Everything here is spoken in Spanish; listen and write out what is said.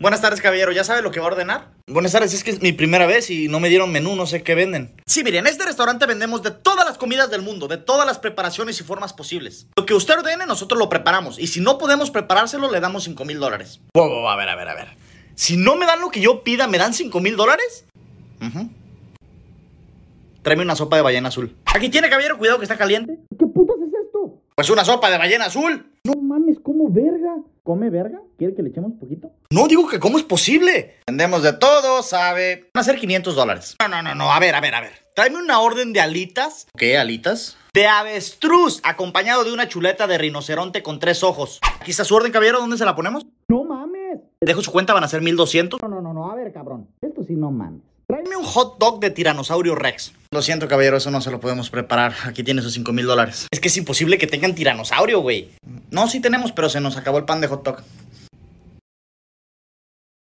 Buenas tardes, caballero. ¿Ya sabe lo que va a ordenar? Buenas tardes, es que es mi primera vez y no me dieron menú, no sé qué venden. Sí, miren, en este restaurante vendemos de todas las comidas del mundo, de todas las preparaciones y formas posibles. Lo que usted ordene, nosotros lo preparamos. Y si no podemos preparárselo, le damos 5 mil dólares. a ver, a ver, a ver. Si no me dan lo que yo pida, ¿me dan 5 mil dólares? Tráeme una sopa de ballena azul. Aquí tiene, caballero, cuidado que está caliente. ¿Qué putas es esto? Pues una sopa de ballena azul. No mames, ¿cómo verga? ¿Come verga? ¿Quiere que le echemos poquito? No, digo que cómo es posible. Vendemos de todo, sabe. Van a ser 500 dólares. No, no, no, no. A ver, a ver, a ver. Tráeme una orden de alitas. ¿Qué, alitas? De avestruz, acompañado de una chuleta de rinoceronte con tres ojos. Aquí está su orden, caballero. ¿Dónde se la ponemos? No mames. Dejo su cuenta, van a ser 1200. No, no, no, no. A ver, cabrón. Esto sí no mames. Tráeme un hot dog de tiranosaurio rex. Lo siento, caballero, eso no se lo podemos preparar. Aquí tiene sus 5 mil dólares. Es que es imposible que tengan tiranosaurio, güey. No, sí tenemos, pero se nos acabó el pan de hot dog.